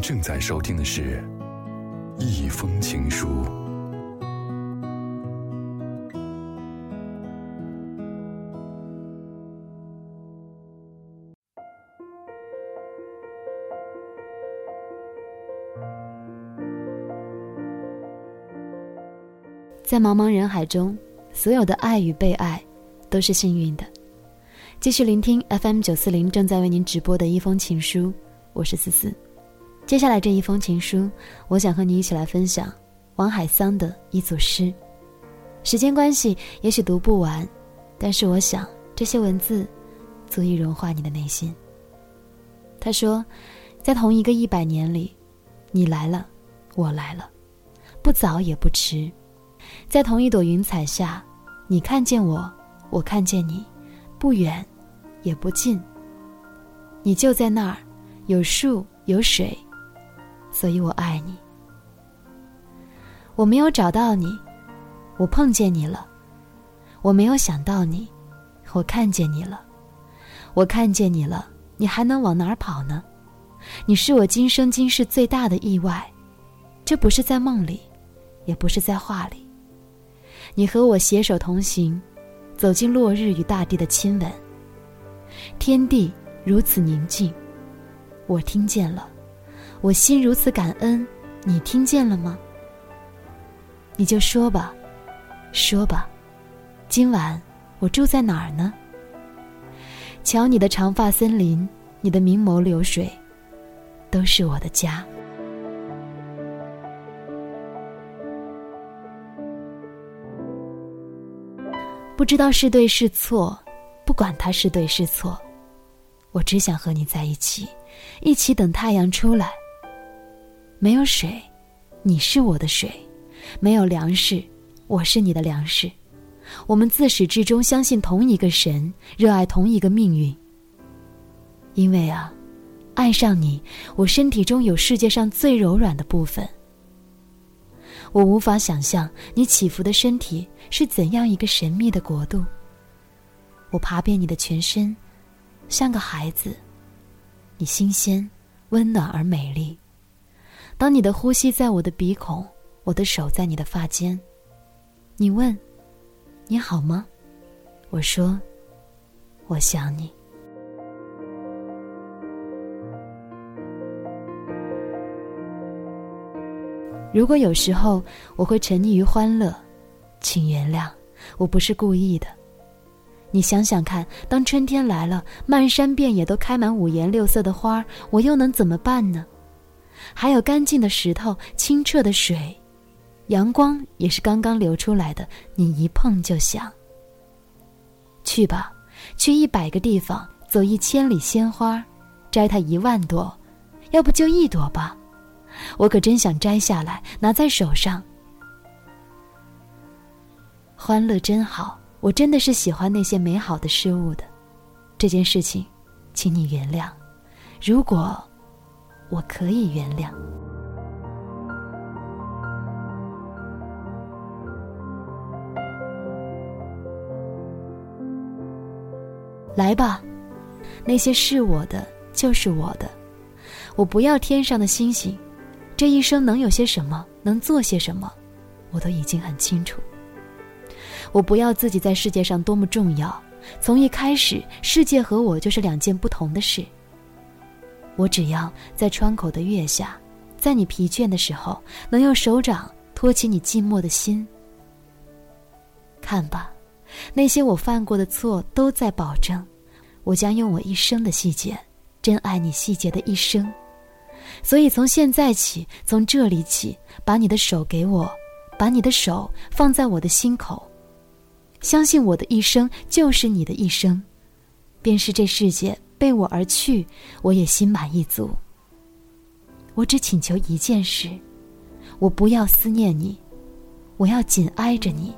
正在收听的是《一封情书》。在茫茫人海中，所有的爱与被爱，都是幸运的。继续聆听 FM 九四零正在为您直播的一封情书，我是思思。接下来这一封情书，我想和你一起来分享王海桑的一组诗。时间关系，也许读不完，但是我想这些文字，足以融化你的内心。他说，在同一个一百年里，你来了，我来了，不早也不迟。在同一朵云彩下，你看见我，我看见你，不远，也不近。你就在那儿，有树有水，所以我爱你。我没有找到你，我碰见你了；我没有想到你，我看见你了。我看见你了，你还能往哪儿跑呢？你是我今生今世最大的意外，这不是在梦里，也不是在画里。你和我携手同行，走进落日与大地的亲吻。天地如此宁静，我听见了，我心如此感恩，你听见了吗？你就说吧，说吧，今晚我住在哪儿呢？瞧你的长发森林，你的明眸流水，都是我的家。不知道是对是错，不管它是对是错，我只想和你在一起，一起等太阳出来。没有水，你是我的水；没有粮食，我是你的粮食。我们自始至终相信同一个神，热爱同一个命运。因为啊，爱上你，我身体中有世界上最柔软的部分。我无法想象你起伏的身体是怎样一个神秘的国度。我爬遍你的全身，像个孩子。你新鲜、温暖而美丽。当你的呼吸在我的鼻孔，我的手在你的发间。你问：“你好吗？”我说：“我想你。”如果有时候我会沉溺于欢乐，请原谅，我不是故意的。你想想看，当春天来了，漫山遍野都开满五颜六色的花，我又能怎么办呢？还有干净的石头、清澈的水，阳光也是刚刚流出来的，你一碰就响。去吧，去一百个地方，走一千里鲜花，摘它一万朵，要不就一朵吧。我可真想摘下来，拿在手上。欢乐真好，我真的是喜欢那些美好的事物的。这件事情，请你原谅。如果我可以原谅，来吧，那些是我的就是我的，我不要天上的星星。这一生能有些什么，能做些什么，我都已经很清楚。我不要自己在世界上多么重要，从一开始，世界和我就是两件不同的事。我只要在窗口的月下，在你疲倦的时候，能用手掌托起你寂寞的心。看吧，那些我犯过的错都在保证，我将用我一生的细节，珍爱你细节的一生。所以，从现在起，从这里起，把你的手给我，把你的手放在我的心口，相信我的一生就是你的一生，便是这世界背我而去，我也心满意足。我只请求一件事，我不要思念你，我要紧挨着你。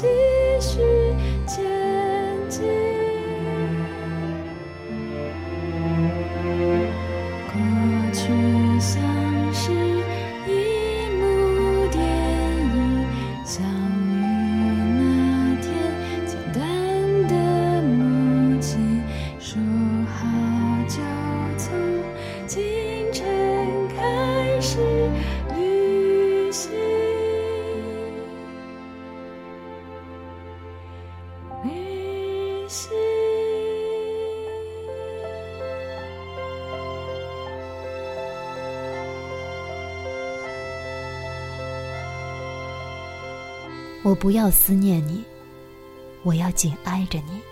继续我不要思念你，我要紧挨着你。